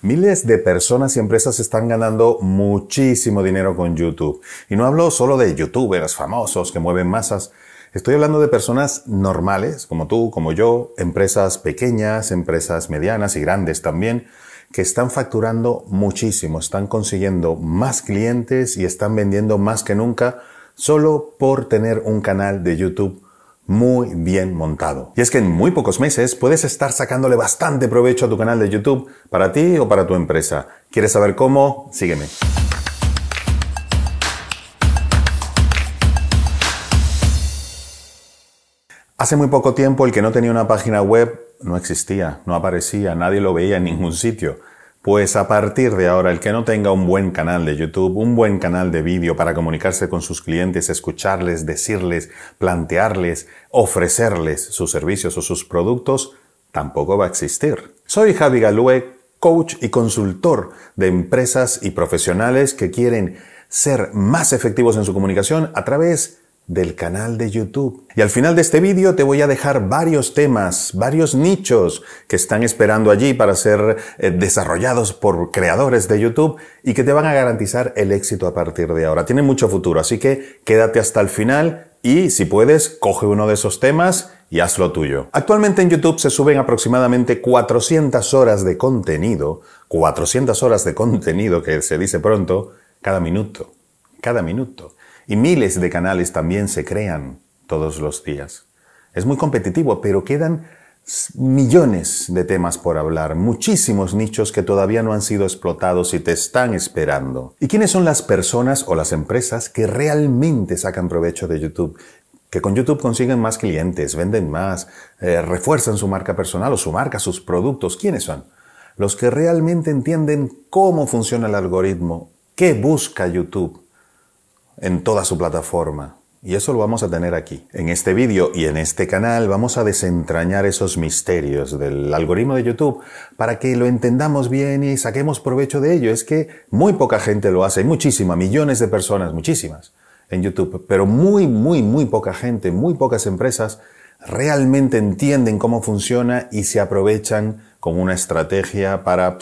Miles de personas y empresas están ganando muchísimo dinero con YouTube. Y no hablo solo de youtubers famosos que mueven masas. Estoy hablando de personas normales, como tú, como yo, empresas pequeñas, empresas medianas y grandes también, que están facturando muchísimo, están consiguiendo más clientes y están vendiendo más que nunca solo por tener un canal de YouTube muy bien montado. Y es que en muy pocos meses puedes estar sacándole bastante provecho a tu canal de YouTube para ti o para tu empresa. ¿Quieres saber cómo? Sígueme. Hace muy poco tiempo el que no tenía una página web no existía, no aparecía, nadie lo veía en ningún sitio. Pues a partir de ahora, el que no tenga un buen canal de YouTube, un buen canal de vídeo para comunicarse con sus clientes, escucharles, decirles, plantearles, ofrecerles sus servicios o sus productos, tampoco va a existir. Soy Javi Galue, coach y consultor de empresas y profesionales que quieren ser más efectivos en su comunicación a través del canal de YouTube. Y al final de este vídeo te voy a dejar varios temas, varios nichos que están esperando allí para ser eh, desarrollados por creadores de YouTube y que te van a garantizar el éxito a partir de ahora. Tiene mucho futuro, así que quédate hasta el final y si puedes, coge uno de esos temas y hazlo tuyo. Actualmente en YouTube se suben aproximadamente 400 horas de contenido, 400 horas de contenido que se dice pronto, cada minuto, cada minuto. Y miles de canales también se crean todos los días. Es muy competitivo, pero quedan millones de temas por hablar, muchísimos nichos que todavía no han sido explotados y te están esperando. ¿Y quiénes son las personas o las empresas que realmente sacan provecho de YouTube? Que con YouTube consiguen más clientes, venden más, eh, refuerzan su marca personal o su marca, sus productos. ¿Quiénes son? Los que realmente entienden cómo funciona el algoritmo, qué busca YouTube en toda su plataforma. Y eso lo vamos a tener aquí. En este vídeo y en este canal vamos a desentrañar esos misterios del algoritmo de YouTube para que lo entendamos bien y saquemos provecho de ello. Es que muy poca gente lo hace, hay muchísimas, millones de personas, muchísimas en YouTube, pero muy, muy, muy poca gente, muy pocas empresas realmente entienden cómo funciona y se aprovechan con una estrategia para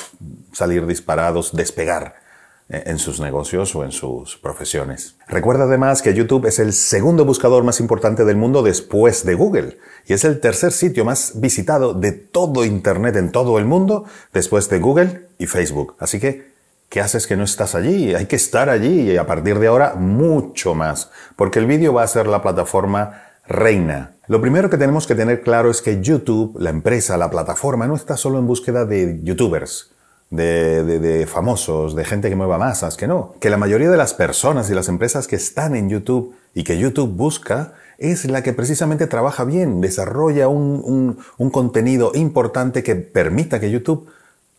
salir disparados, despegar en sus negocios o en sus profesiones. Recuerda además que YouTube es el segundo buscador más importante del mundo después de Google y es el tercer sitio más visitado de todo Internet en todo el mundo después de Google y Facebook. Así que, ¿qué haces que no estás allí? Hay que estar allí y a partir de ahora mucho más, porque el vídeo va a ser la plataforma reina. Lo primero que tenemos que tener claro es que YouTube, la empresa, la plataforma, no está solo en búsqueda de youtubers de, famosos, de gente que mueva masas, que no. Que la mayoría de las personas y las empresas que están en YouTube y que YouTube busca es la que precisamente trabaja bien, desarrolla un, un contenido importante que permita que YouTube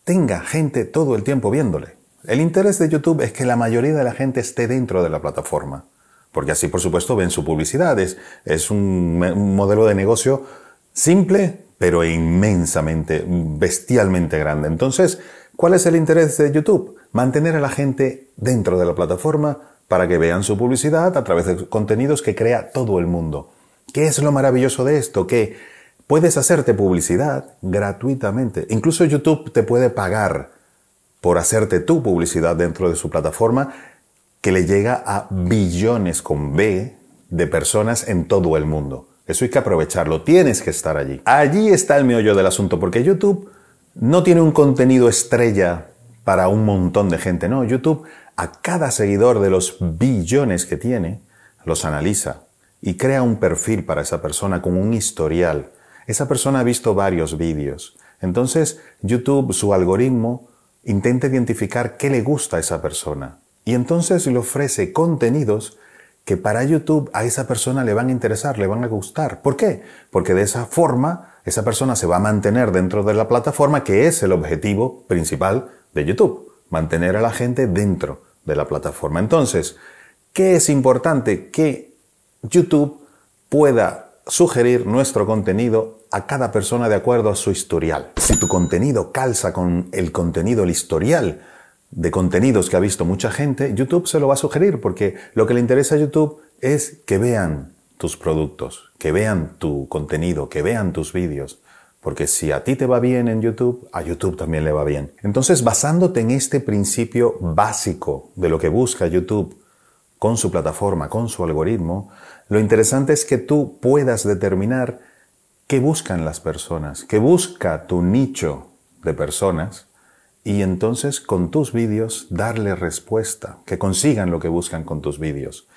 tenga gente todo el tiempo viéndole. El interés de YouTube es que la mayoría de la gente esté dentro de la plataforma, porque así por supuesto ven su publicidad. Es, es un, un modelo de negocio simple, pero inmensamente, bestialmente grande. Entonces, ¿Cuál es el interés de YouTube? Mantener a la gente dentro de la plataforma para que vean su publicidad a través de contenidos que crea todo el mundo. ¿Qué es lo maravilloso de esto? Que puedes hacerte publicidad gratuitamente. Incluso YouTube te puede pagar por hacerte tu publicidad dentro de su plataforma que le llega a billones con B de personas en todo el mundo. Eso hay que aprovecharlo, tienes que estar allí. Allí está el meollo del asunto, porque YouTube no tiene un contenido estrella para un montón de gente, no. YouTube a cada seguidor de los billones que tiene, los analiza y crea un perfil para esa persona con un historial. Esa persona ha visto varios vídeos. Entonces, YouTube, su algoritmo, intenta identificar qué le gusta a esa persona. Y entonces le ofrece contenidos que para YouTube a esa persona le van a interesar, le van a gustar. ¿Por qué? Porque de esa forma esa persona se va a mantener dentro de la plataforma, que es el objetivo principal de YouTube, mantener a la gente dentro de la plataforma. Entonces, ¿qué es importante? Que YouTube pueda sugerir nuestro contenido a cada persona de acuerdo a su historial. Si tu contenido calza con el contenido, el historial de contenidos que ha visto mucha gente, YouTube se lo va a sugerir porque lo que le interesa a YouTube es que vean tus productos, que vean tu contenido, que vean tus vídeos. Porque si a ti te va bien en YouTube, a YouTube también le va bien. Entonces, basándote en este principio básico de lo que busca YouTube con su plataforma, con su algoritmo, lo interesante es que tú puedas determinar qué buscan las personas, qué busca tu nicho de personas y entonces con tus vídeos darle respuesta, que consigan lo que buscan con tus vídeos.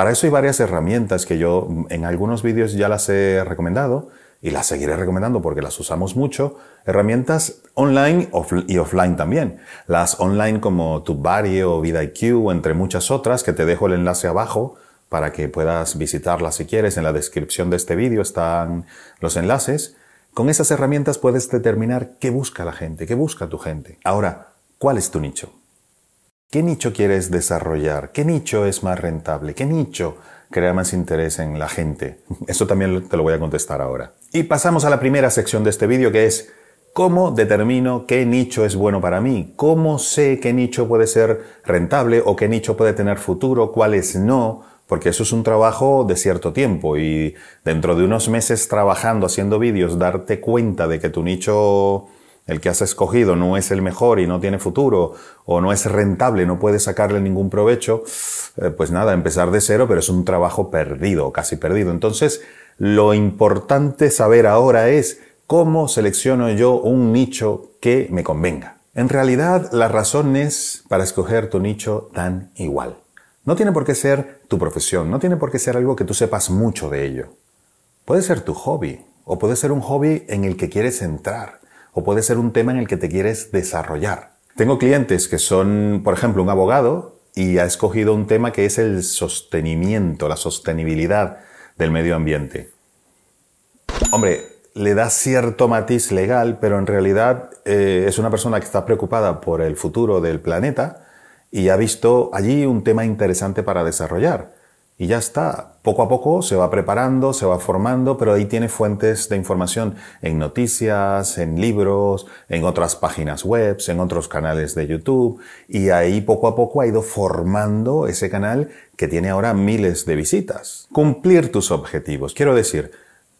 Para eso hay varias herramientas que yo en algunos vídeos ya las he recomendado y las seguiré recomendando porque las usamos mucho. Herramientas online y offline también. Las online como TubeBuddy o VidIQ, entre muchas otras, que te dejo el enlace abajo para que puedas visitarlas si quieres. En la descripción de este vídeo están los enlaces. Con esas herramientas puedes determinar qué busca la gente, qué busca tu gente. Ahora, ¿cuál es tu nicho? ¿Qué nicho quieres desarrollar? ¿Qué nicho es más rentable? ¿Qué nicho crea más interés en la gente? Eso también te lo voy a contestar ahora. Y pasamos a la primera sección de este vídeo que es ¿Cómo determino qué nicho es bueno para mí? ¿Cómo sé qué nicho puede ser rentable o qué nicho puede tener futuro, cuáles no? porque eso es un trabajo de cierto tiempo y dentro de unos meses trabajando, haciendo vídeos, darte cuenta de que tu nicho, el que has escogido, no es el mejor y no tiene futuro o no es rentable, no puedes sacarle ningún provecho, eh, pues nada, empezar de cero, pero es un trabajo perdido, casi perdido. Entonces, lo importante saber ahora es cómo selecciono yo un nicho que me convenga. En realidad, las razones para escoger tu nicho dan igual. No tiene por qué ser tu profesión, no tiene por qué ser algo que tú sepas mucho de ello. Puede ser tu hobby, o puede ser un hobby en el que quieres entrar, o puede ser un tema en el que te quieres desarrollar. Tengo clientes que son, por ejemplo, un abogado y ha escogido un tema que es el sostenimiento, la sostenibilidad del medio ambiente. Hombre, le da cierto matiz legal, pero en realidad eh, es una persona que está preocupada por el futuro del planeta y ha visto allí un tema interesante para desarrollar. Y ya está, poco a poco se va preparando, se va formando, pero ahí tiene fuentes de información en noticias, en libros, en otras páginas web, en otros canales de YouTube, y ahí poco a poco ha ido formando ese canal que tiene ahora miles de visitas. Cumplir tus objetivos. Quiero decir,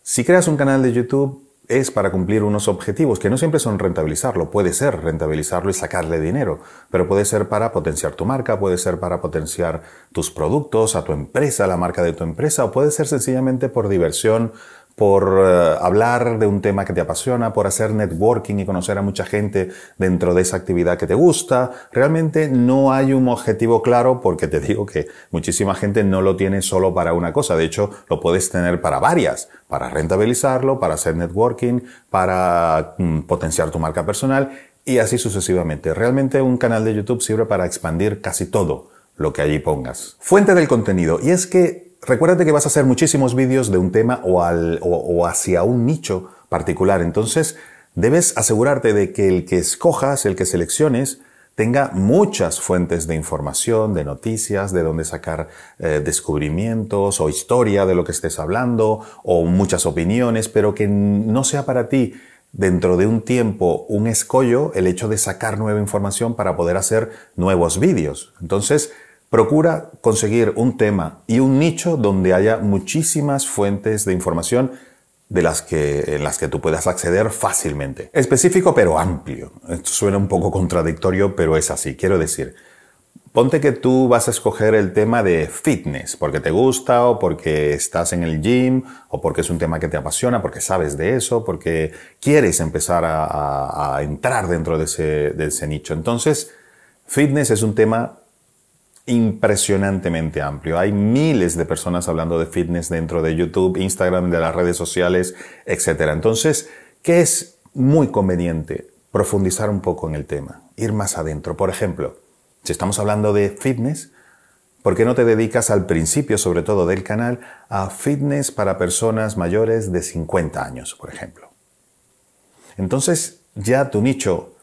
si creas un canal de YouTube, es para cumplir unos objetivos que no siempre son rentabilizarlo, puede ser rentabilizarlo y sacarle dinero, pero puede ser para potenciar tu marca, puede ser para potenciar tus productos, a tu empresa, la marca de tu empresa, o puede ser sencillamente por diversión, por eh, hablar de un tema que te apasiona, por hacer networking y conocer a mucha gente dentro de esa actividad que te gusta. Realmente no hay un objetivo claro porque te digo que muchísima gente no lo tiene solo para una cosa. De hecho, lo puedes tener para varias, para rentabilizarlo, para hacer networking, para mm, potenciar tu marca personal y así sucesivamente. Realmente un canal de YouTube sirve para expandir casi todo lo que allí pongas. Fuente del contenido. Y es que recuérdate que vas a hacer muchísimos vídeos de un tema o, hacia un nicho particular. Entonces, debes asegurarte de que el que escojas, el que selecciones, tenga muchas fuentes de información, de noticias, de dónde sacar eh, descubrimientos o historia de lo que estés hablando o muchas opiniones, pero que no sea para ti dentro de un tiempo un escollo el hecho de sacar nueva información para poder hacer nuevos vídeos. Entonces, Procura conseguir un tema y un nicho donde haya muchísimas fuentes de información de las que, en las que tú puedas acceder fácilmente. Específico pero amplio. Esto suena un poco contradictorio, pero es así. Quiero decir, ponte que tú vas a escoger el tema de fitness porque te gusta o porque estás en el gym o porque es un tema que te apasiona, porque sabes de eso, porque quieres empezar a, entrar dentro de ese nicho. Entonces, fitness es un tema impresionantemente amplio. Hay miles de personas hablando de fitness dentro de YouTube, Instagram, de las redes sociales, etc. Entonces, ¿qué es muy conveniente? Profundizar un poco en el tema, ir más adentro. Por ejemplo, si estamos hablando de fitness, ¿por qué no te dedicas al principio, sobre todo del canal, a fitness para personas mayores de 50 años, por ejemplo? Entonces, ya tu nicho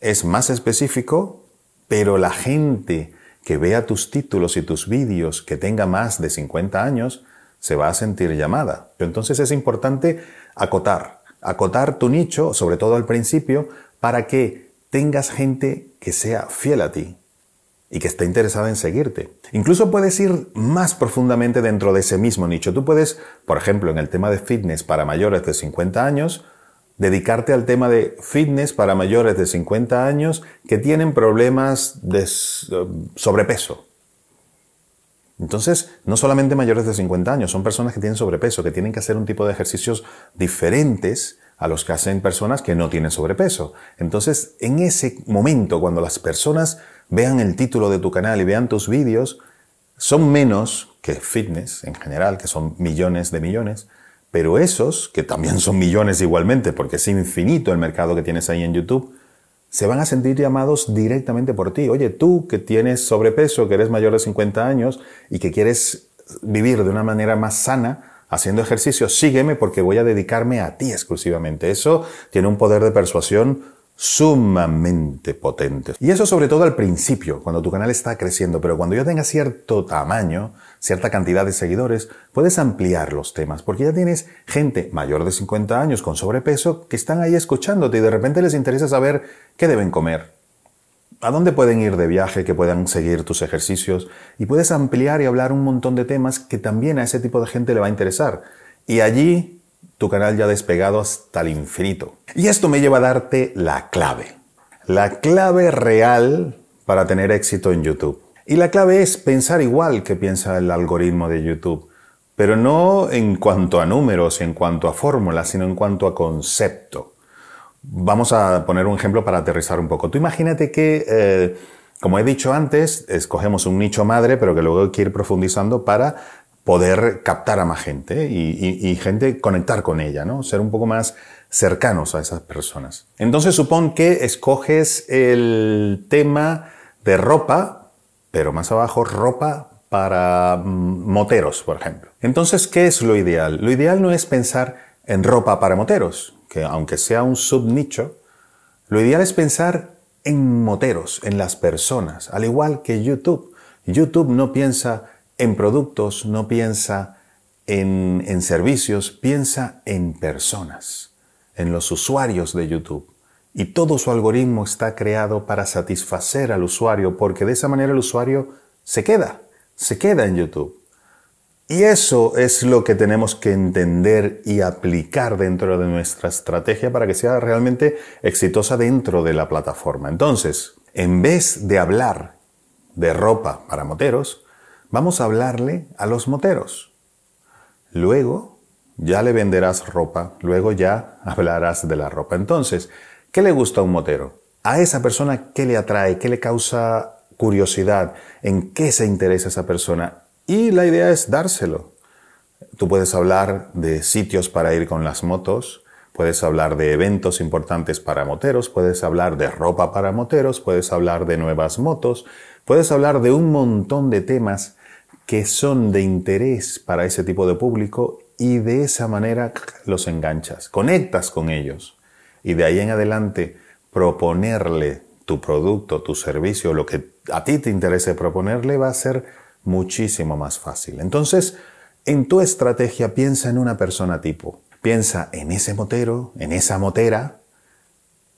es más específico, pero la gente que vea tus títulos y tus vídeos que tenga más de 50 años, se va a sentir llamada. Entonces es importante acotar, acotar tu nicho, sobre todo al principio, para que tengas gente que sea fiel a ti y que esté interesada en seguirte. Incluso puedes ir más profundamente dentro de ese mismo nicho. Tú puedes, por ejemplo, en el tema de fitness para mayores de 50 años, dedicarte al tema de fitness para mayores de 50 años que tienen problemas de sobrepeso. Entonces, no solamente mayores de 50 años, son personas que tienen sobrepeso, que tienen que hacer un tipo de ejercicios diferentes a los que hacen personas que no tienen sobrepeso. Entonces, en ese momento, cuando las personas vean el título de tu canal y vean tus vídeos, son menos que fitness en general, que son millones de millones, pero esos, que también son millones igualmente, porque es infinito el mercado que tienes ahí en YouTube, se van a sentir llamados directamente por ti. Oye, tú que tienes sobrepeso, que eres mayor de 50 años y que quieres vivir de una manera más sana, haciendo ejercicio, sígueme porque voy a dedicarme a ti exclusivamente. Eso tiene un poder de persuasión sumamente potentes. Y eso sobre todo al principio, cuando tu canal está creciendo, pero cuando ya tenga cierto tamaño, cierta cantidad de seguidores, puedes ampliar los temas, porque ya tienes gente mayor de 50 años con sobrepeso que están ahí escuchándote y de repente les interesa saber qué deben comer, a dónde pueden ir de viaje, que puedan seguir tus ejercicios, y puedes ampliar y hablar un montón de temas que también a ese tipo de gente le va a interesar. Y allí tu canal ya ha despegado hasta el infinito. Y esto me lleva a darte la clave. La clave real para tener éxito en YouTube. Y la clave es pensar igual que piensa el algoritmo de YouTube, pero no en cuanto a números, en cuanto a fórmulas, sino en cuanto a concepto. Vamos a poner un ejemplo para aterrizar un poco. Tú imagínate que, eh, como he dicho antes, escogemos un nicho madre, pero que luego hay que ir profundizando para poder captar a más gente y, gente conectar con ella, ¿no? Ser un poco más cercanos a esas personas. Entonces supón que escoges el tema de ropa, pero más abajo ropa para mm, moteros, por ejemplo. Entonces, ¿qué es lo ideal? Lo ideal no es pensar en ropa para moteros, que aunque sea un subnicho, lo ideal es pensar en moteros, en las personas, al igual que YouTube. YouTube no piensa en productos, no piensa en, servicios, piensa en personas, en los usuarios de YouTube. Y todo su algoritmo está creado para satisfacer al usuario, porque de esa manera el usuario se queda, se queda en YouTube. Y eso es lo que tenemos que entender y aplicar dentro de nuestra estrategia para que sea realmente exitosa dentro de la plataforma. Entonces, en vez de hablar de ropa para moteros, vamos a hablarle a los moteros. Luego ya le venderás ropa, luego ya hablarás de la ropa. Entonces, ¿qué le gusta a un motero? A esa persona, ¿qué le atrae? ¿Qué le causa curiosidad? ¿En qué se interesa esa persona? Y la idea es dárselo. Tú puedes hablar de sitios para ir con las motos, puedes hablar de eventos importantes para moteros, puedes hablar de ropa para moteros, puedes hablar de nuevas motos, Puedes hablar de un montón de temas que son de interés para ese tipo de público y de esa manera los enganchas, conectas con ellos y de ahí en adelante proponerle tu producto, tu servicio, lo que a ti te interese proponerle va a ser muchísimo más fácil. Entonces, en tu estrategia piensa en una persona tipo, piensa en ese motero, en esa motera,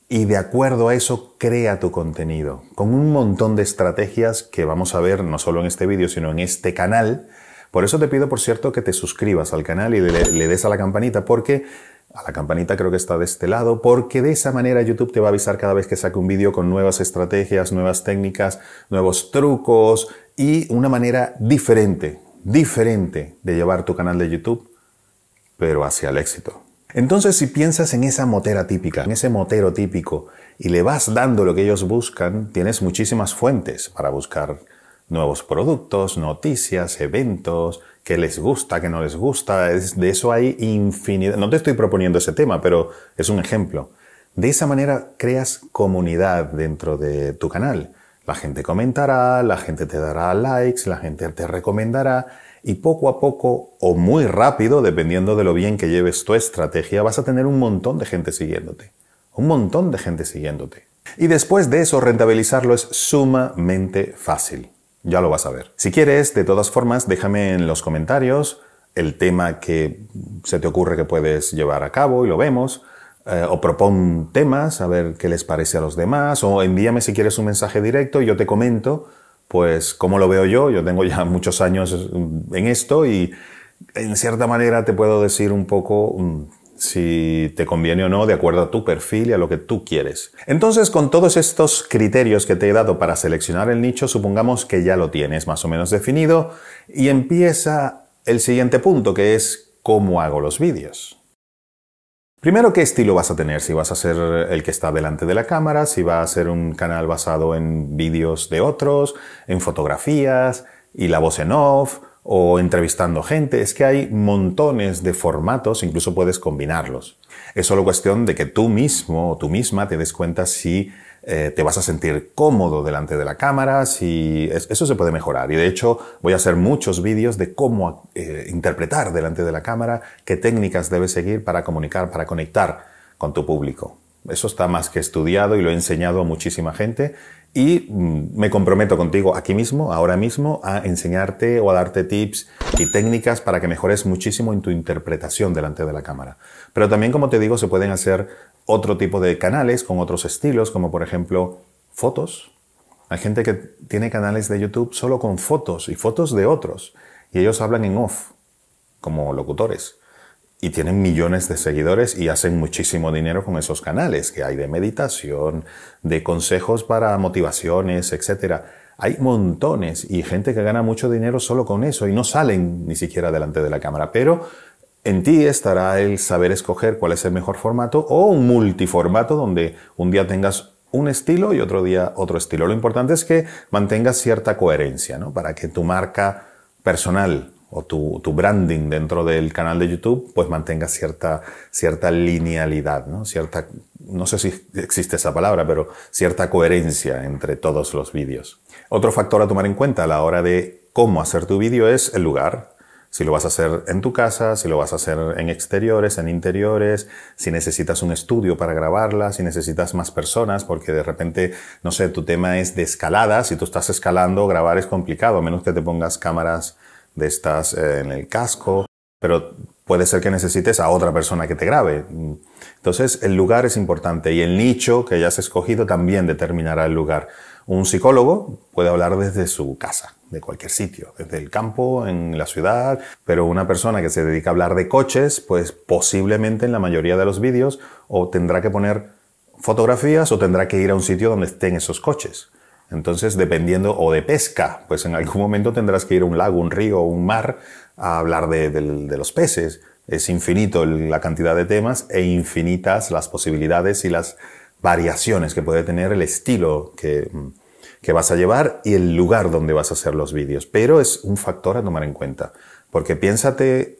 y de acuerdo a eso crea tu contenido con un montón de estrategias que vamos a ver no solo en este vídeo sino en este canal. Por eso te pido por cierto que te suscribas al canal y le, des a la campanita porque a la campanita creo que está de este lado porque de esa manera YouTube te va a avisar cada vez que saque un vídeo con nuevas estrategias, nuevas técnicas, nuevos trucos y una manera diferente, diferente de llevar tu canal de YouTube pero hacia el éxito. Entonces, si piensas en esa motera típica, en ese motero típico, y le vas dando lo que ellos buscan, tienes muchísimas fuentes para buscar nuevos productos, noticias, eventos, qué les gusta, qué no les gusta. De eso hay infinidad. No te estoy proponiendo ese tema, pero es un ejemplo. De esa manera creas comunidad dentro de tu canal. La gente comentará, la gente te dará likes, la gente te recomendará y poco a poco o muy rápido, dependiendo de lo bien que lleves tu estrategia, vas a tener un montón de gente siguiéndote. Un montón de gente siguiéndote. Y después de eso, rentabilizarlo es sumamente fácil. Ya lo vas a ver. Si quieres, de todas formas, déjame en los comentarios el tema que se te ocurre que puedes llevar a cabo y lo vemos. Eh, o propon temas, a ver qué les parece a los demás. O envíame si quieres un mensaje directo y yo te comento pues como lo veo yo, yo tengo ya muchos años en esto y en cierta manera te puedo decir un poco si te conviene o no de acuerdo a tu perfil y a lo que tú quieres. Entonces, con todos estos criterios que te he dado para seleccionar el nicho, supongamos que ya lo tienes más o menos definido y empieza el siguiente punto, que es cómo hago los vídeos. Primero, ¿qué estilo vas a tener? Si vas a ser el que está delante de la cámara, si va a ser un canal basado en vídeos de otros, en fotografías y la voz en off, o entrevistando gente. Es que hay montones de formatos, incluso puedes combinarlos. Es solo cuestión de que tú mismo o tú misma te des cuenta si eh, te vas a sentir cómodo delante de la cámara, si eso se puede mejorar. Y de hecho voy a hacer muchos vídeos de cómo eh, interpretar delante de la cámara, qué técnicas debes seguir para comunicar, para conectar con tu público. Eso está más que estudiado y lo he enseñado a muchísima gente y mm, me comprometo contigo aquí mismo, ahora mismo, a enseñarte o a darte tips y técnicas para que mejores muchísimo en tu interpretación delante de la cámara. Pero también, como te digo, se pueden hacer otro tipo de canales con otros estilos, como por ejemplo fotos. Hay gente que tiene canales de YouTube solo con fotos y fotos de otros. Y ellos hablan en off, como locutores y tienen millones de seguidores y hacen muchísimo dinero con esos canales que hay de meditación, de consejos para motivaciones, etc. Hay montones y gente que gana mucho dinero solo con eso y no salen ni siquiera delante de la cámara, pero en ti estará el saber escoger cuál es el mejor formato o un multiformato donde un día tengas un estilo y otro día otro estilo. Lo importante es que mantengas cierta coherencia, ¿no? Para que tu marca personal o tu, branding dentro del canal de YouTube, pues mantenga cierta, cierta linealidad, ¿no? Cierta, no sé si existe esa palabra, pero cierta coherencia entre todos los vídeos. Otro factor a tomar en cuenta a la hora de cómo hacer tu vídeo es el lugar. Si lo vas a hacer en tu casa, si lo vas a hacer en exteriores, en interiores, si necesitas un estudio para grabarla, si necesitas más personas, porque de repente, no sé, tu tema es de escalada, si tú estás escalando, grabar es complicado, a menos que te pongas cámaras de estas eh, en el casco, pero puede ser que necesites a otra persona que te grabe. Entonces, el lugar es importante y el nicho que hayas escogido también determinará el lugar. Un psicólogo puede hablar desde su casa, de cualquier sitio, desde el campo, en la ciudad, pero una persona que se dedica a hablar de coches, pues posiblemente en la mayoría de los vídeos o tendrá que poner fotografías o tendrá que ir a un sitio donde estén esos coches. Entonces, dependiendo, o de pesca, pues en algún momento tendrás que ir a un lago, un río, un mar a hablar de, los peces. Es infinito la cantidad de temas e infinitas las posibilidades y las variaciones que puede tener el estilo que, que vas a llevar y el lugar donde vas a hacer los vídeos. Pero es un factor a tomar en cuenta, porque piénsate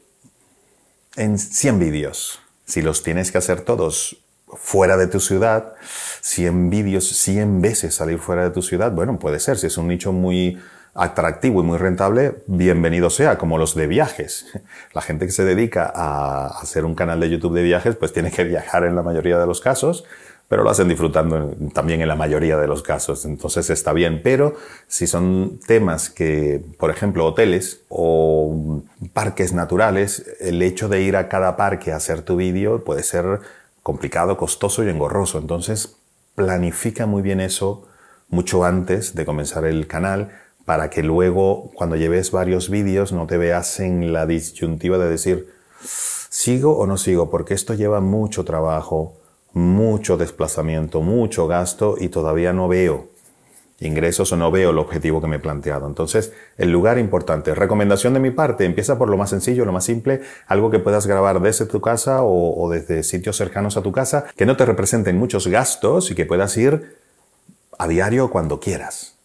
en 100 vídeos. Si los tienes que hacer todos fuera de tu ciudad, 100 vídeos 100 veces salir fuera de tu ciudad, bueno, puede ser, si es un nicho muy atractivo y muy rentable, bienvenido sea, como los de viajes. La gente que se dedica a hacer un canal de YouTube de viajes, pues tiene que viajar en la mayoría de los casos, pero lo hacen disfrutando también en la mayoría de los casos, entonces está bien. Pero si son temas que, por ejemplo, hoteles o parques naturales, el hecho de ir a cada parque a hacer tu vídeo puede ser complicado, costoso y engorroso. Entonces, planifica muy bien eso mucho antes de comenzar el canal para que luego, cuando lleves varios vídeos, no te veas en la disyuntiva de decir, ¿sigo o no sigo? Porque esto lleva mucho trabajo, mucho desplazamiento, mucho gasto y todavía no veo ingresos o no veo el objetivo que me he planteado. Entonces, el lugar importante. Recomendación de mi parte, empieza por lo más sencillo, lo más simple, algo que puedas grabar desde tu casa o, desde sitios cercanos a tu casa, que no te representen muchos gastos y que puedas ir a diario cuando quieras.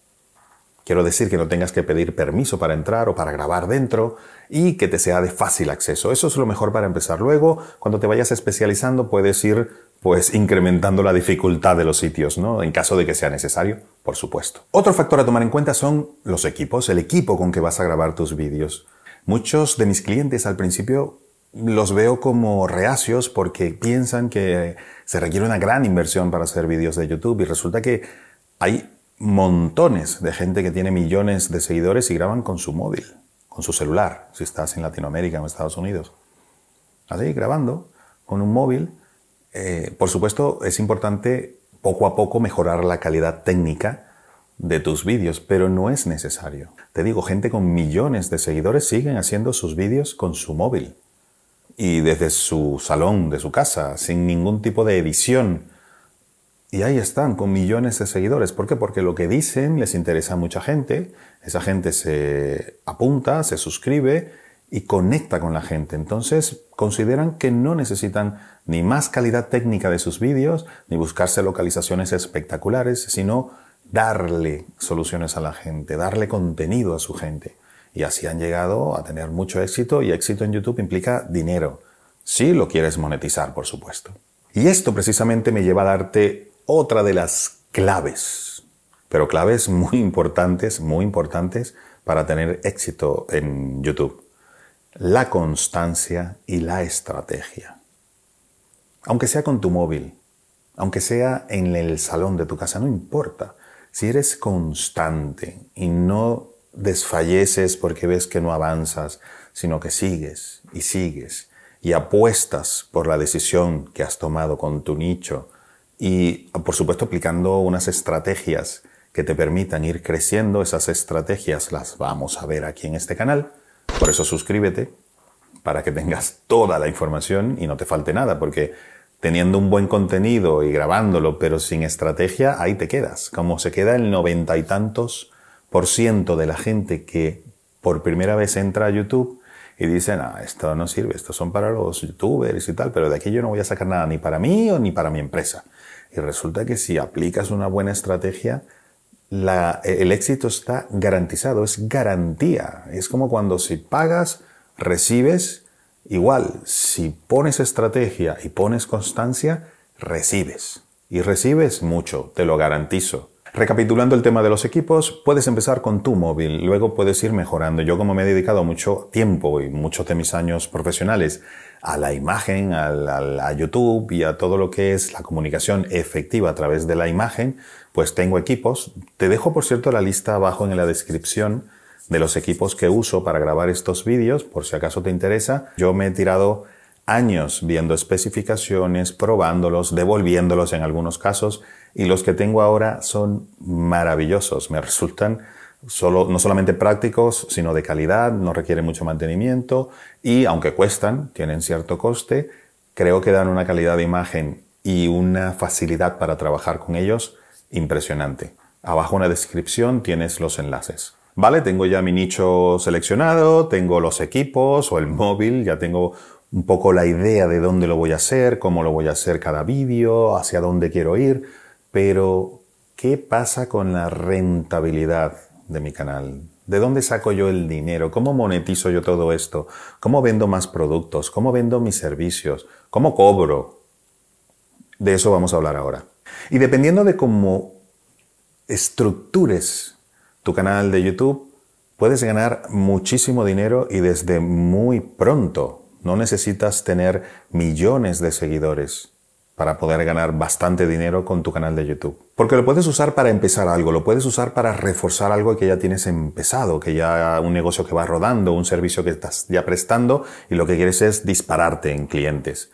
Quiero decir que no tengas que pedir permiso para entrar o para grabar dentro y que te sea de fácil acceso. Eso es lo mejor para empezar. Luego, cuando te vayas especializando, puedes ir pues incrementando la dificultad de los sitios, ¿no? En caso de que sea necesario, por supuesto. Otro factor a tomar en cuenta son los equipos, el equipo con que vas a grabar tus vídeos. Muchos de mis clientes al principio los veo como reacios porque piensan que se requiere una gran inversión para hacer vídeos de YouTube y resulta que hay montones de gente que tiene millones de seguidores y graban con su móvil, con su celular, si estás en Latinoamérica o en Estados Unidos. Así, grabando con un móvil eh, por supuesto, es importante poco a poco mejorar la calidad técnica de tus vídeos, pero no es necesario. Te digo, gente con millones de seguidores siguen haciendo sus vídeos con su móvil. y desde su salón, de su casa, sin ningún tipo de edición. Y ahí están, con millones de seguidores. ¿Por qué? Porque lo que dicen les interesa a mucha gente, esa gente se apunta, se suscribe y conecta con la gente. Entonces consideran que no necesitan ni más calidad técnica de sus vídeos, ni buscarse localizaciones espectaculares, sino darle soluciones a la gente, darle contenido a su gente. Y así han llegado a tener mucho éxito y éxito en YouTube implica dinero. Si lo quieres monetizar, por supuesto. Y esto precisamente me lleva a darte otra de las claves, pero claves muy importantes, muy importantes para tener éxito en YouTube. La constancia y la estrategia. Aunque sea con tu móvil, aunque sea en el salón de tu casa, no importa. Si eres constante y no desfalleces porque ves que no avanzas, sino que sigues y sigues y apuestas por la decisión que has tomado con tu nicho y, por supuesto, aplicando unas estrategias que te permitan ir creciendo. Esas estrategias las vamos a ver aquí en este canal. Por eso suscríbete para que tengas toda la información y no te falte nada, porque teniendo un buen contenido y grabándolo, pero sin estrategia, ahí te quedas. Como se queda el noventa y tantos por ciento de la gente que por primera vez entra a YouTube y dice, no, esto no sirve, esto son para los youtubers y tal, pero de aquí yo no voy a sacar nada ni para mí o ni para mi empresa. Y resulta que si aplicas una buena estrategia, el éxito está garantizado, es garantía. Es como cuando si pagas, recibes Igual, si pones estrategia y pones constancia, recibes. Y recibes mucho, te lo garantizo. Recapitulando el tema de los equipos, puedes empezar con tu móvil, luego puedes ir mejorando. Yo como me he dedicado mucho tiempo y muchos de mis años profesionales a la imagen, a, YouTube y a todo lo que es la comunicación efectiva a través de la imagen, pues tengo equipos. Te dejo, por cierto, la lista abajo en la descripción de los equipos que uso para grabar estos vídeos, por si acaso te interesa. Yo me he tirado años viendo especificaciones, probándolos, devolviéndolos en algunos casos, y los que tengo ahora son maravillosos. Me resultan solo, no solamente prácticos, sino de calidad, no requieren mucho mantenimiento y aunque cuestan, tienen cierto coste, creo que dan una calidad de imagen y una facilidad para trabajar con ellos impresionante. Abajo en la descripción tienes los enlaces. Vale, tengo ya mi nicho seleccionado, tengo los equipos o el móvil, ya tengo un poco la idea de dónde lo voy a hacer, cómo lo voy a hacer cada vídeo, hacia dónde quiero ir, pero ¿qué pasa con la rentabilidad de mi canal? ¿De dónde saco yo el dinero? ¿Cómo monetizo yo todo esto? ¿Cómo vendo más productos? ¿Cómo vendo mis servicios? ¿Cómo cobro? De eso vamos a hablar ahora. Y dependiendo de cómo estructures tu canal de YouTube, puedes ganar muchísimo dinero y desde muy pronto. No necesitas tener millones de seguidores para poder ganar bastante dinero con tu canal de YouTube. Porque lo puedes usar para empezar algo, lo puedes usar para reforzar algo que ya tienes empezado, que ya un negocio que va rodando, un servicio que estás ya prestando y lo que quieres es dispararte en clientes.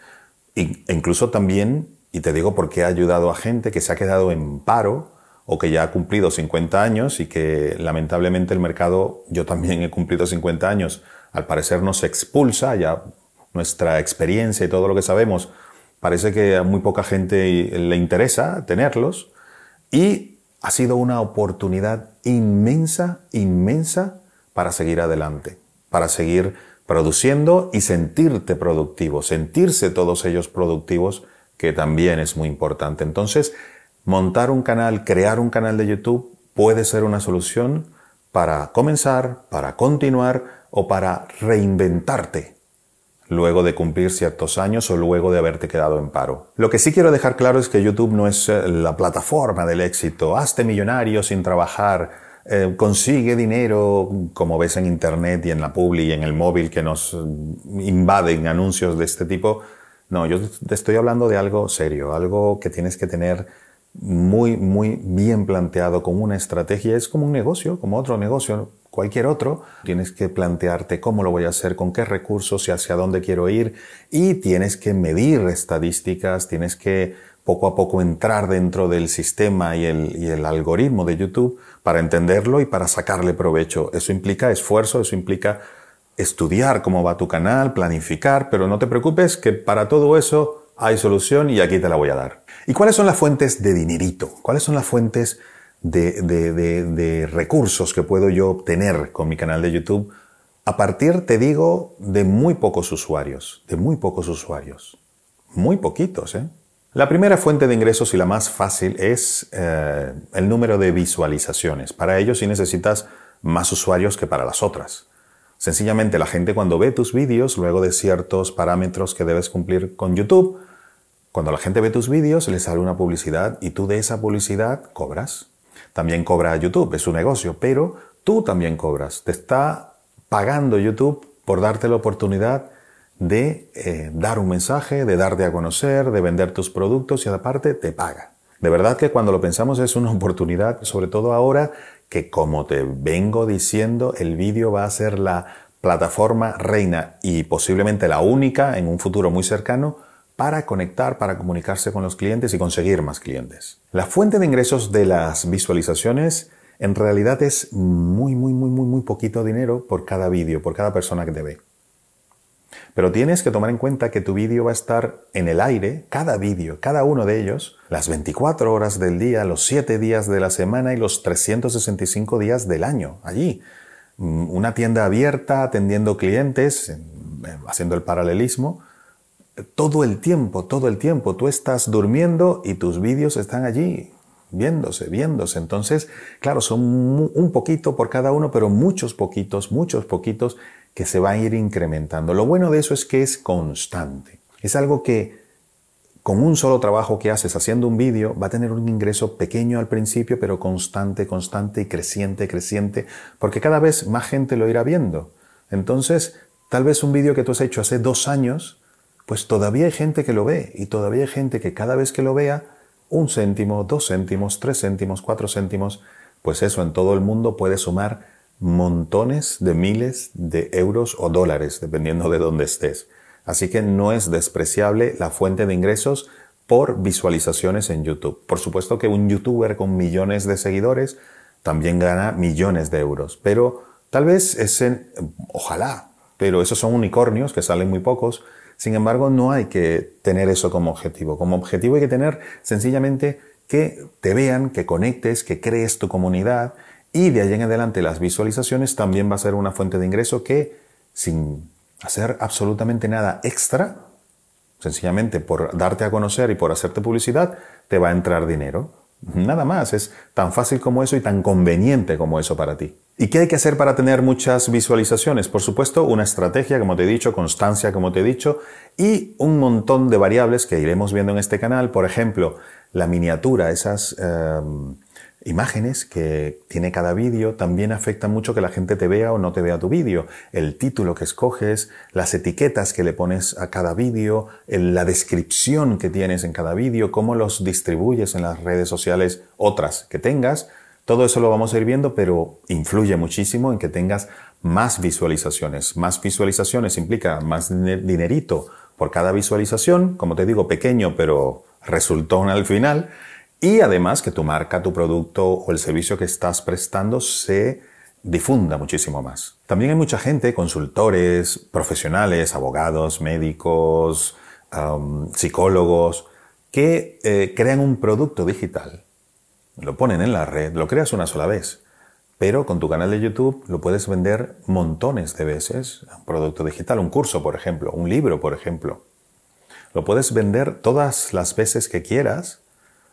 E incluso también, y te digo porque ha ayudado a gente que se ha quedado en paro, o que ya ha cumplido 50 años y que lamentablemente el mercado, yo también he cumplido 50 años, al parecer nos expulsa, ya nuestra experiencia y todo lo que sabemos, parece que a muy poca gente le interesa tenerlos y ha sido una oportunidad inmensa, inmensa para seguir adelante, para seguir produciendo y sentirte productivo, sentirse todos ellos productivos, que también es muy importante. Entonces, montar un canal, crear un canal de YouTube puede ser una solución para comenzar, para continuar o para reinventarte luego de cumplir ciertos años o luego de haberte quedado en paro. Lo que sí quiero dejar claro es que YouTube no es eh, la plataforma del éxito. Hazte millonario sin trabajar, eh, consigue dinero, como ves en Internet y en la publi y en el móvil que nos invaden anuncios de este tipo. No, yo te estoy hablando de algo serio, algo que tienes que tener muy, muy bien planteado como una estrategia. Es como un negocio, como otro negocio, cualquier otro. Tienes que plantearte cómo lo voy a hacer, con qué recursos y hacia dónde quiero ir. Y tienes que medir estadísticas, tienes que poco a poco entrar dentro del sistema y el, y el algoritmo de YouTube para entenderlo y para sacarle provecho. Eso implica esfuerzo, eso implica estudiar cómo va tu canal, planificar, pero no te preocupes que para todo eso hay solución y aquí te la voy a dar. ¿Y cuáles son las fuentes de dinerito? ¿Cuáles son las fuentes de, de, recursos que puedo yo obtener con mi canal de YouTube? A partir, te digo, de muy pocos usuarios, de muy pocos usuarios. Muy poquitos, ¿eh? La primera fuente de ingresos y la más fácil es eh, el número de visualizaciones. Para ello sí necesitas más usuarios que para las otras. Sencillamente la gente cuando ve tus vídeos, luego de ciertos parámetros que debes cumplir con YouTube, cuando la gente ve tus vídeos le sale una publicidad y tú de esa publicidad cobras. También cobra YouTube, es un negocio, pero tú también cobras. Te está pagando YouTube por darte la oportunidad de eh, dar un mensaje, de darte a conocer, de vender tus productos y aparte te paga. De verdad que cuando lo pensamos es una oportunidad, sobre todo ahora que como te vengo diciendo, el vídeo va a ser la plataforma reina y posiblemente la única en un futuro muy cercano para conectar, para comunicarse con los clientes y conseguir más clientes. La fuente de ingresos de las visualizaciones en realidad es muy, muy, muy, muy, muy poquito dinero por cada vídeo, por cada persona que te ve. Pero tienes que tomar en cuenta que tu vídeo va a estar en el aire, cada vídeo, cada uno de ellos, las 24 horas del día, los 7 días de la semana y los 365 días del año, allí. Mm, una tienda abierta, atendiendo clientes, haciendo el paralelismo, todo el tiempo, todo el tiempo. Tú estás durmiendo y tus vídeos están allí, viéndose, viéndose. Entonces, claro, son un poquito por cada uno, pero muchos poquitos, muchos poquitos que se va a ir incrementando. Lo bueno de eso es que es constante. Es algo que con un solo trabajo que haces haciendo un vídeo va a tener un ingreso pequeño al principio, pero constante, constante y creciente, creciente, porque cada vez más gente lo irá viendo. Entonces, tal vez un vídeo que tú has hecho hace dos años, pues todavía hay gente que lo ve y todavía hay gente que cada vez que lo vea, un céntimo, dos céntimos, tres céntimos, cuatro céntimos, pues eso en todo el mundo puede sumar montones de miles de euros o dólares, dependiendo de dónde estés. Así que no es despreciable la fuente de ingresos por visualizaciones en YouTube. Por supuesto que un youtuber con millones de seguidores también gana millones de euros, pero tal vez es en, ojalá, pero esos son unicornios que salen muy pocos. Sin embargo, no hay que tener eso como objetivo. Como objetivo hay que tener sencillamente que te vean, que conectes, que crees tu comunidad y de allí en adelante las visualizaciones también va a ser una fuente de ingreso que sin hacer absolutamente nada extra, sencillamente por darte a conocer y por hacerte publicidad, te va a entrar dinero. Nada más, es tan fácil como eso y tan conveniente como eso para ti. ¿Y qué hay que hacer para tener muchas visualizaciones? Por supuesto, una estrategia, como te he dicho, constancia, como te he dicho, y un montón de variables que iremos viendo en este canal. Por ejemplo, la miniatura, esas... Em, imágenes que tiene cada vídeo también afectan mucho que la gente te vea o no te vea tu vídeo. El título que escoges, las etiquetas que le pones a cada vídeo, la descripción que tienes en cada vídeo, cómo los distribuyes en las redes sociales otras que tengas. Todo eso lo vamos a ir viendo, pero influye muchísimo en que tengas más visualizaciones. Más visualizaciones implica más dinerito por cada visualización, como te digo, pequeño, pero resultón al final. Y además que tu marca, tu producto o el servicio que estás prestando se difunda muchísimo más. También hay mucha gente, consultores, profesionales, abogados, médicos, psicólogos, que eh, crean un producto digital, lo ponen en la red, lo creas una sola vez, pero con tu canal de YouTube lo puedes vender montones de veces, un producto digital, un curso, por ejemplo, un libro, por ejemplo. Lo puedes vender todas las veces que quieras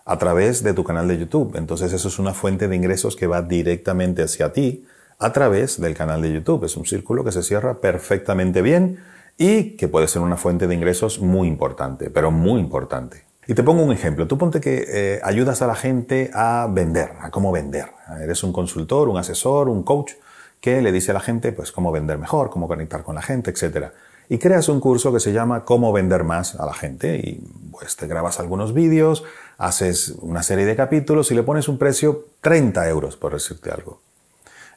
a través de tu canal de YouTube. Entonces eso es una fuente de ingresos que va directamente hacia ti a través del canal de YouTube. Es un círculo que se cierra perfectamente bien y que puede ser una fuente de ingresos muy importante, pero muy importante. Y te pongo un ejemplo. Tú ponte que eh, ayudas a la gente a vender, a cómo vender. Eres un consultor, un asesor, un coach que le dice a la gente pues cómo vender mejor, cómo conectar con la gente, etcétera y creas un curso que se llama Cómo vender más a la gente y pues te grabas algunos vídeos, haces una serie de capítulos y le pones un precio 30 euros, por decirte algo.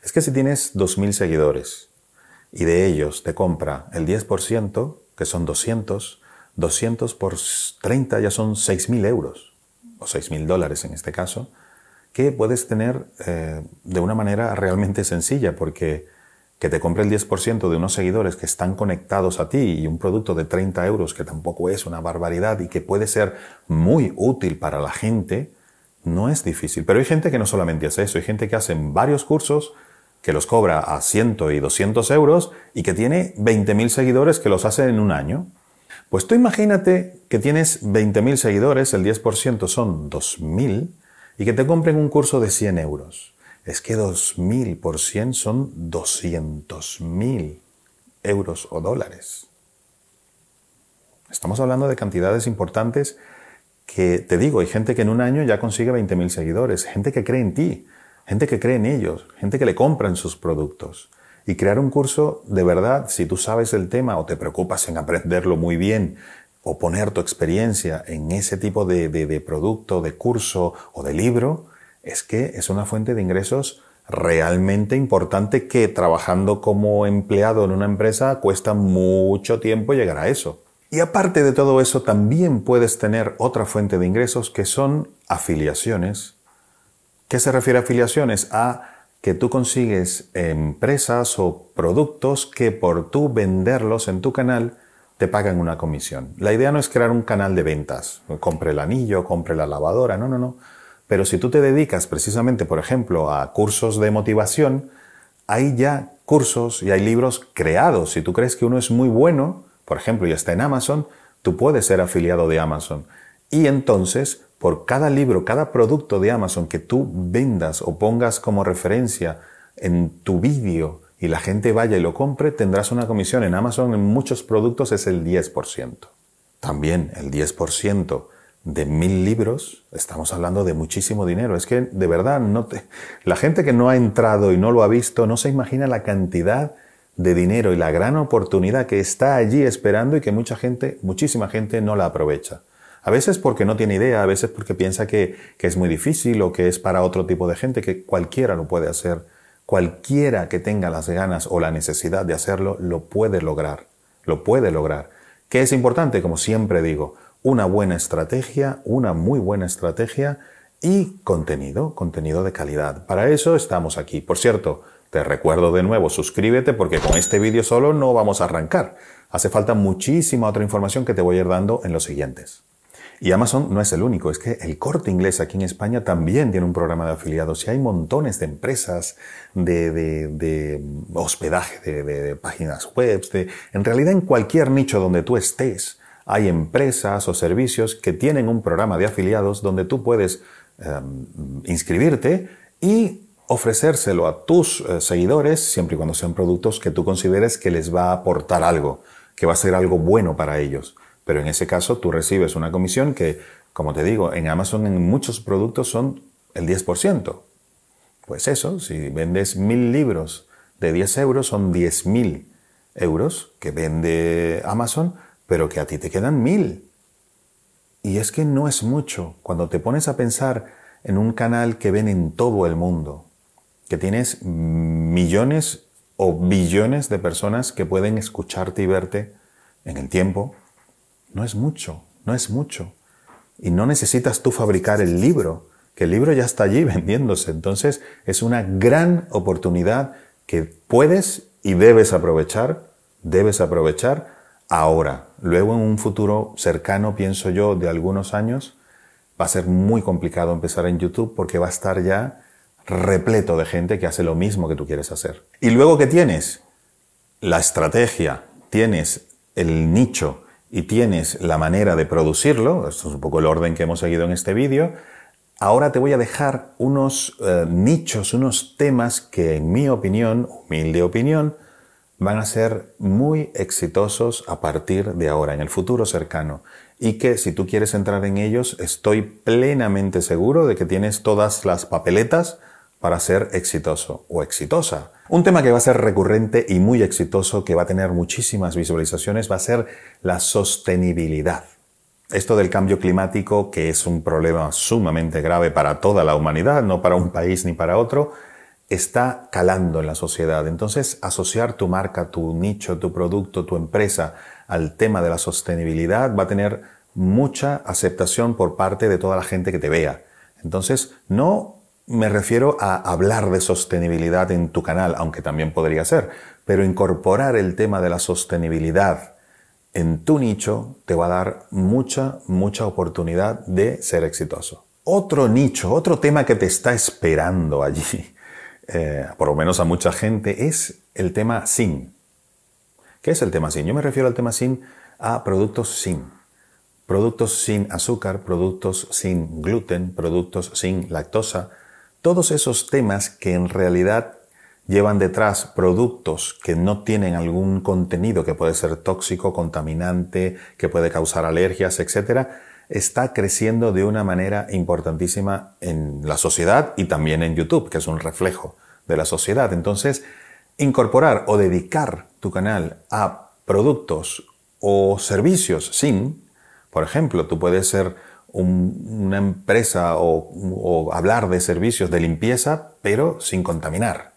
Es que si tienes 2.000 seguidores y de ellos te compra el 10%, que son 200, 200 por 30 ya son 6.000 euros, o 6.000 dólares en este caso, que puedes tener eh, de una manera realmente sencilla, porque que te compre el 10% de unos seguidores que están conectados a ti y un producto de 30 euros que tampoco es una barbaridad y que puede ser muy útil para la gente, no es difícil. Pero hay gente que no solamente hace eso, hay gente que hace varios cursos, que los cobra a 100 y 200 euros y que tiene 20.000 seguidores que los hace en un año. Pues tú imagínate que tienes 20.000 seguidores, el 10% son 2.000, y que te compren un curso de 100 euros. Es que 2.000 por 100 son 200.000 euros o dólares. Estamos hablando de cantidades importantes que, te digo, hay gente que en un año ya consigue 20.000 seguidores, gente que cree en ti, gente que cree en ellos, gente que le compra en sus productos. Y crear un curso, de verdad, si tú sabes el tema o te preocupas en aprenderlo muy bien o poner tu experiencia en ese tipo de, de producto, de curso o de libro, es que es una fuente de ingresos realmente importante que trabajando como empleado en una empresa cuesta mucho tiempo llegar a eso. Y aparte de todo eso, también puedes tener otra fuente de ingresos que son afiliaciones. ¿Qué se refiere a afiliaciones? A que tú consigues empresas o productos que por tú venderlos en tu canal te pagan una comisión. La idea no es crear un canal de ventas, compre el anillo, compre la lavadora, no, no, no. Pero si tú te dedicas precisamente, por ejemplo, a cursos de motivación, hay ya cursos y hay libros creados. Si tú crees que uno es muy bueno, por ejemplo, y está en Amazon, tú puedes ser afiliado de Amazon. Y entonces por cada libro, cada producto de Amazon que tú vendas o pongas como referencia en tu vídeo y la gente vaya y lo compre, tendrás una comisión. En Amazon en muchos productos es el 10%. También el 10% de mil libros, estamos hablando de muchísimo dinero. Es que de verdad, no te... la gente que no ha entrado y no lo ha visto no se imagina la cantidad de dinero y la gran oportunidad que está allí esperando y que mucha gente, muchísima gente no la aprovecha. A veces porque no tiene idea, a veces porque piensa que, es muy difícil o que es para otro tipo de gente, que cualquiera lo puede hacer. Cualquiera que tenga las ganas o la necesidad de hacerlo, lo puede lograr. Lo puede lograr. ¿Qué es importante? Como siempre digo, una buena estrategia, una muy buena estrategia y contenido, contenido de calidad. Para eso estamos aquí. Por cierto, te recuerdo de nuevo, suscríbete porque con este vídeo solo no vamos a arrancar. Hace falta muchísima otra información que te voy a ir dando en los siguientes. Y Amazon no es el único, es que el corte inglés aquí en España también tiene un programa de afiliados y hay montones de empresas de, hospedaje, de, páginas web, de, en realidad en cualquier nicho donde tú estés, hay empresas o servicios que tienen un programa de afiliados donde tú puedes em, inscribirte y ofrecérselo a tus eh, seguidores siempre y cuando sean productos que tú consideres que les va a aportar algo, que va a ser algo bueno para ellos. Pero en ese caso tú recibes una comisión que, como te digo, en Amazon en muchos productos son el 10%. Pues eso, si vendes mil libros de 10 euros, son 10.000 euros que vende Amazon, pero que a ti te quedan mil. Y es que no es mucho. Cuando te pones a pensar en un canal que ven en todo el mundo, que tienes millones o billones de personas que pueden escucharte y verte en el tiempo, no es mucho, no es mucho. Y no necesitas tú fabricar el libro, que el libro ya está allí vendiéndose. Entonces es una gran oportunidad que puedes y debes aprovechar, debes aprovechar ahora. Luego en un futuro cercano, pienso yo, de algunos años, va a ser muy complicado empezar en YouTube porque va a estar ya repleto de gente que hace lo mismo que tú quieres hacer. Y luego que tienes la estrategia, tienes el nicho, y tienes la manera de producirlo, esto es un poco el orden que hemos seguido en este vídeo, ahora te voy a dejar unos eh, nichos, unos temas que en mi opinión, humilde opinión, van a ser muy exitosos a partir de ahora, en el futuro cercano. Y que si tú quieres entrar en ellos, estoy plenamente seguro de que tienes todas las papeletas para ser exitoso o exitosa. Un tema que va a ser recurrente y muy exitoso, que va a tener muchísimas visualizaciones, va a ser la sostenibilidad. Esto del cambio climático, que es un problema sumamente grave para toda la humanidad, no para un país ni para otro, está calando en la sociedad. Entonces, asociar tu marca, tu nicho, tu producto, tu empresa al tema de la sostenibilidad va a tener mucha aceptación por parte de toda la gente que te vea. Entonces, no me refiero a hablar de sostenibilidad en tu canal, aunque también podría ser, pero incorporar el tema de la sostenibilidad en tu nicho te va a dar mucha, mucha oportunidad de ser exitoso. Otro nicho, otro tema que te está esperando allí, eh, por lo menos a mucha gente, es el tema SIN. ¿Qué es el tema SIN? Yo me refiero al tema SIN a productos SIN. Productos sin azúcar, productos sin gluten, productos sin lactosa. Todos esos temas que en realidad llevan detrás productos que no tienen algún contenido que puede ser tóxico, contaminante, que puede causar alergias, etc., está creciendo de una manera importantísima en la sociedad y también en YouTube, que es un reflejo de la sociedad. Entonces, incorporar o dedicar tu canal a productos o servicios sin, por ejemplo, tú puedes ser una empresa o hablar de servicios de limpieza, pero sin contaminar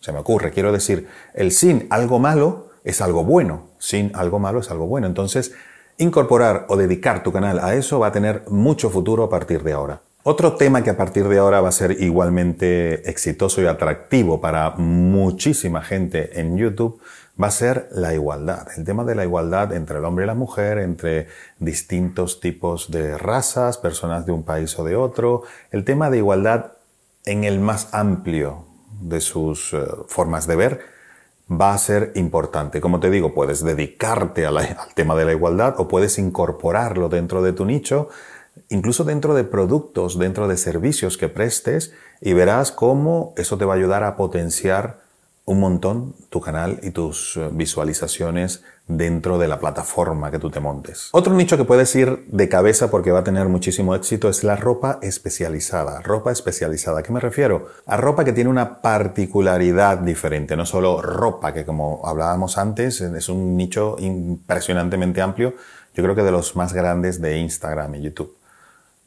se me ocurre. Quiero decir, el sin algo malo es algo bueno. Sin algo malo es algo bueno. Entonces, incorporar o dedicar tu canal a eso va a tener mucho futuro a partir de ahora. Otro tema que a partir de ahora va a ser igualmente exitoso y atractivo para muchísima gente en YouTube va a ser la igualdad. El tema de la igualdad entre el hombre y la mujer, entre distintos tipos de razas, personas de un país o de otro. El tema de igualdad en el más amplio de sus eh, formas de ver, va a ser importante. Como te digo, puedes dedicarte al tema de la igualdad o puedes incorporarlo dentro de tu nicho, incluso dentro de productos, dentro de servicios que prestes y verás cómo eso te va a ayudar a potenciar un montón tu canal y tus eh, visualizaciones dentro de la plataforma que tú te montes. Otro nicho que puedes ir de cabeza porque va a tener muchísimo éxito es la ropa especializada. Ropa especializada. ¿A qué me refiero? A ropa que tiene una particularidad diferente. No solo ropa, que como hablábamos antes, es un nicho impresionantemente amplio. Yo creo que de los más grandes de Instagram y YouTube.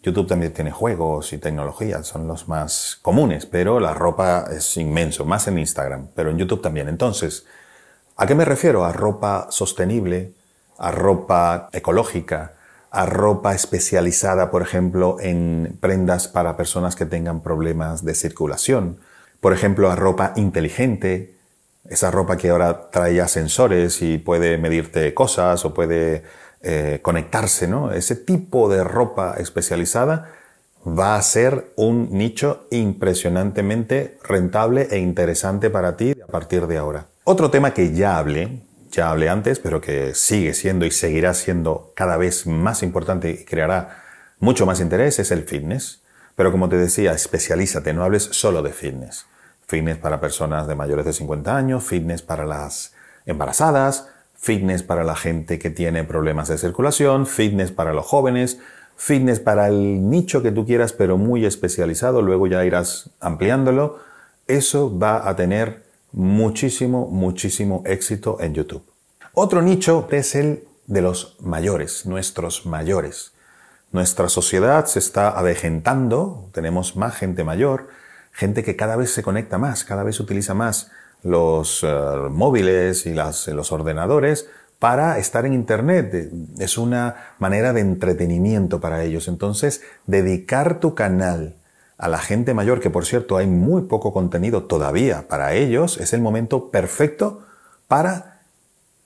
YouTube también tiene juegos y tecnología, son los más comunes, pero la ropa es inmenso, más en Instagram, pero en YouTube también. Entonces, ¿a qué me refiero? A ropa sostenible, a ropa ecológica, a ropa especializada, por ejemplo, en prendas para personas que tengan problemas de circulación, por ejemplo, a ropa inteligente, esa ropa que ahora trae sensores y puede medirte cosas o puede eh, conectarse, ¿no? Ese tipo de ropa especializada va a ser un nicho impresionantemente rentable e interesante para ti a partir de ahora. Otro tema que ya hablé, ya hablé antes, pero que sigue siendo y seguirá siendo cada vez más importante y creará mucho más interés es el fitness. Pero como te decía, especialízate, no hables solo de fitness. Fitness para personas de mayores de 50 años, fitness para las embarazadas, fitness para la gente que tiene problemas de circulación, fitness para los jóvenes, fitness para el nicho que tú quieras, pero muy especializado, luego ya irás ampliándolo. Eso va a tener muchísimo, muchísimo éxito en YouTube. Otro nicho es el de los mayores, nuestros mayores. Nuestra sociedad se está avejentando, tenemos más gente mayor, gente que cada vez se conecta más, cada vez utiliza más los eh, móviles y los ordenadores para estar en Internet. Es una manera de entretenimiento para ellos. Entonces, dedicar tu canal a la gente mayor, que por cierto hay muy poco contenido todavía para ellos, es el momento perfecto para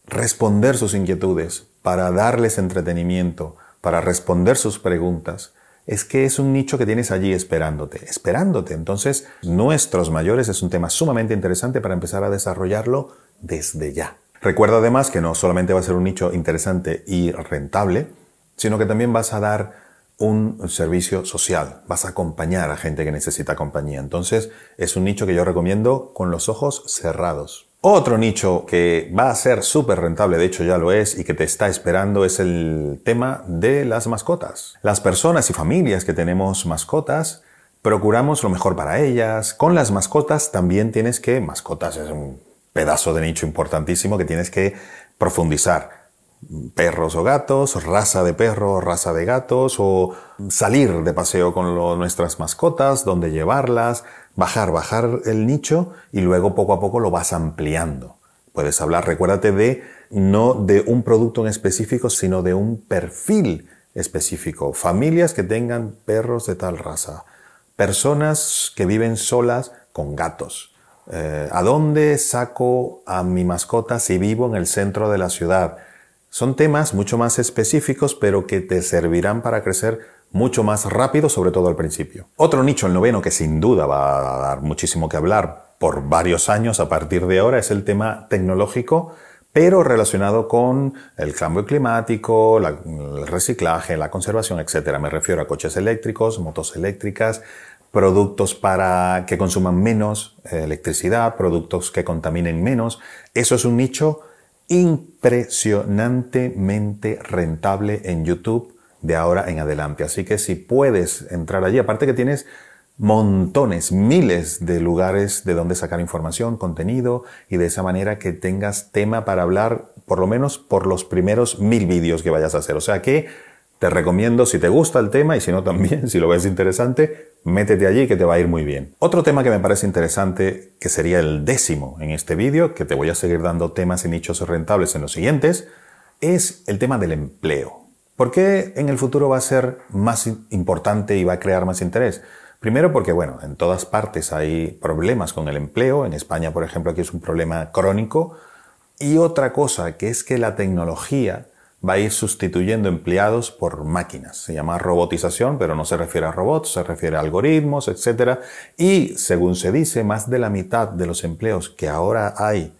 responder sus inquietudes, para darles entretenimiento, para responder sus preguntas es que es un nicho que tienes allí esperándote, esperándote. Entonces, nuestros mayores es un tema sumamente interesante para empezar a desarrollarlo desde ya. Recuerda además que no solamente va a ser un nicho interesante y rentable, sino que también vas a dar un servicio social, vas a acompañar a gente que necesita compañía. Entonces, es un nicho que yo recomiendo con los ojos cerrados. Otro nicho que va a ser súper rentable, de hecho ya lo es, y que te está esperando es el tema de las mascotas. Las personas y familias que tenemos mascotas, procuramos lo mejor para ellas. Con las mascotas también tienes que, mascotas es un pedazo de nicho importantísimo que tienes que profundizar. Perros o gatos, raza de perro, raza de gatos, o salir de paseo con nuestras mascotas, dónde llevarlas, bajar, bajar el nicho y luego poco a poco lo vas ampliando. Puedes hablar, recuérdate de no de un producto en específico, sino de un perfil específico. Familias que tengan perros de tal raza. Personas que viven solas con gatos. eh, ¿a dónde saco a mi mascota si vivo en el centro de la ciudad? Son temas mucho más específicos, pero que te servirán para crecer mucho más rápido, sobre todo al principio. Otro nicho, el noveno, que sin duda va a dar muchísimo que hablar por varios años a partir de ahora, es el tema tecnológico, pero relacionado con el cambio climático, el reciclaje, la conservación, etc. Me refiero a coches eléctricos, motos eléctricas, productos para que consuman menos eh, electricidad, productos que contaminen menos. Eso es un nicho impresionantemente rentable en YouTube de ahora en adelante. Así que si puedes entrar allí, aparte que tienes montones, miles de lugares de donde sacar información, contenido y de esa manera que tengas tema para hablar por lo menos por los primeros mil vídeos que vayas a hacer. O sea que te recomiendo si te gusta el tema y si no también, si lo ves interesante, métete allí que te va a ir muy bien. Otro tema que me parece interesante, que sería el décimo en este vídeo, que te voy a seguir dando temas y nichos rentables en los siguientes, es el tema del empleo. ¿Por qué en el futuro va a ser más importante y va a crear más interés? Primero porque, bueno, en todas partes hay problemas con el empleo. En España, por ejemplo, aquí es un problema crónico. Y otra cosa, que es que la tecnología va a ir sustituyendo empleados por máquinas. Se llama robotización, pero no se refiere a robots, se refiere a algoritmos, etc. Y, según se dice, más de la mitad de los empleos que ahora hay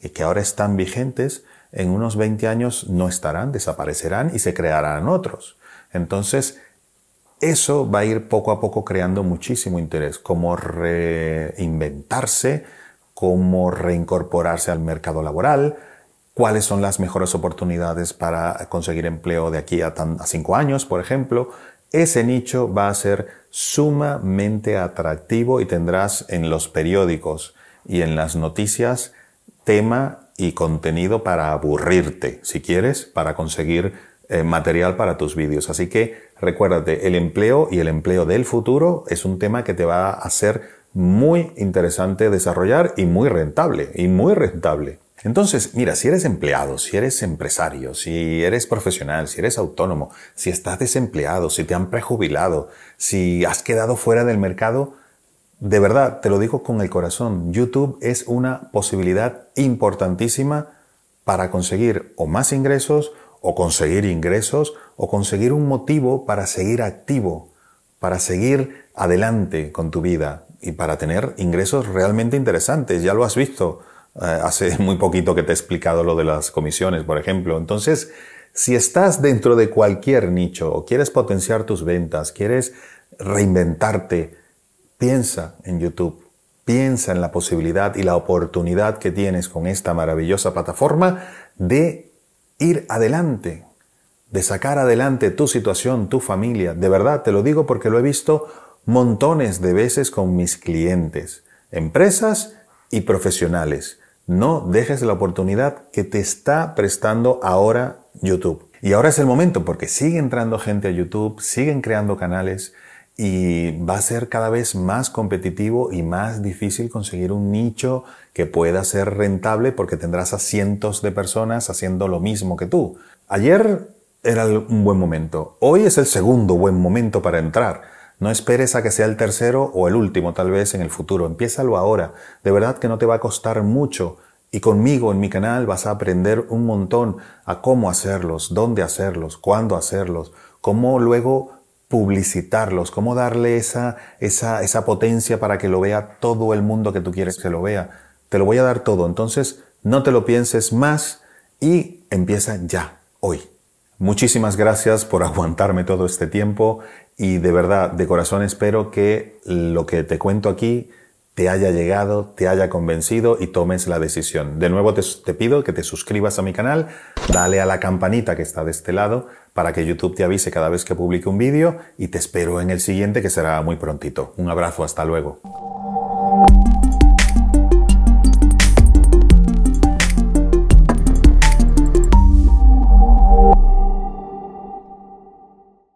y que ahora están vigentes en unos 20 años no estarán, desaparecerán y se crearán otros. Entonces, eso va a ir poco a poco creando muchísimo interés, cómo reinventarse, cómo reincorporarse al mercado laboral, cuáles son las mejores oportunidades para conseguir empleo de aquí a, a cinco años, por ejemplo. Ese nicho va a ser sumamente atractivo y tendrás en los periódicos y en las noticias tema y contenido para aburrirte, si quieres, para conseguir eh, material para tus vídeos. Así que recuérdate, el empleo y el empleo del futuro es un tema que te va a ser muy interesante desarrollar y muy rentable, y muy rentable. Entonces, mira, si eres empleado, si eres empresario, si eres profesional, si eres autónomo, si estás desempleado, si te han prejubilado, si has quedado fuera del mercado, de verdad, te lo digo con el corazón, YouTube es una posibilidad importantísima para conseguir o más ingresos, o conseguir ingresos, o conseguir un motivo para seguir activo, para seguir adelante con tu vida y para tener ingresos realmente interesantes. Ya lo has visto eh, hace muy poquito que te he explicado lo de las comisiones, por ejemplo. Entonces, si estás dentro de cualquier nicho o quieres potenciar tus ventas, quieres reinventarte, Piensa en YouTube, piensa en la posibilidad y la oportunidad que tienes con esta maravillosa plataforma de ir adelante, de sacar adelante tu situación, tu familia. De verdad, te lo digo porque lo he visto montones de veces con mis clientes, empresas y profesionales. No dejes la oportunidad que te está prestando ahora YouTube. Y ahora es el momento porque sigue entrando gente a YouTube, siguen creando canales, y va a ser cada vez más competitivo y más difícil conseguir un nicho que pueda ser rentable porque tendrás a cientos de personas haciendo lo mismo que tú. Ayer era un buen momento, hoy es el segundo buen momento para entrar. No esperes a que sea el tercero o el último tal vez en el futuro, empiézalo ahora. De verdad que no te va a costar mucho. Y conmigo en mi canal vas a aprender un montón a cómo hacerlos, dónde hacerlos, cuándo hacerlos, cómo luego publicitarlos, cómo darle esa, esa, esa potencia para que lo vea todo el mundo que tú quieres que lo vea. Te lo voy a dar todo. Entonces, no te lo pienses más y empieza ya, hoy. Muchísimas gracias por aguantarme todo este tiempo y de verdad, de corazón espero que lo que te cuento aquí te haya llegado, te haya convencido y tomes la decisión. De nuevo te, te, pido que te suscribas a mi canal, dale a la campanita que está de este lado para que YouTube te avise cada vez que publique un vídeo y te espero en el siguiente que será muy prontito. Un abrazo, hasta luego.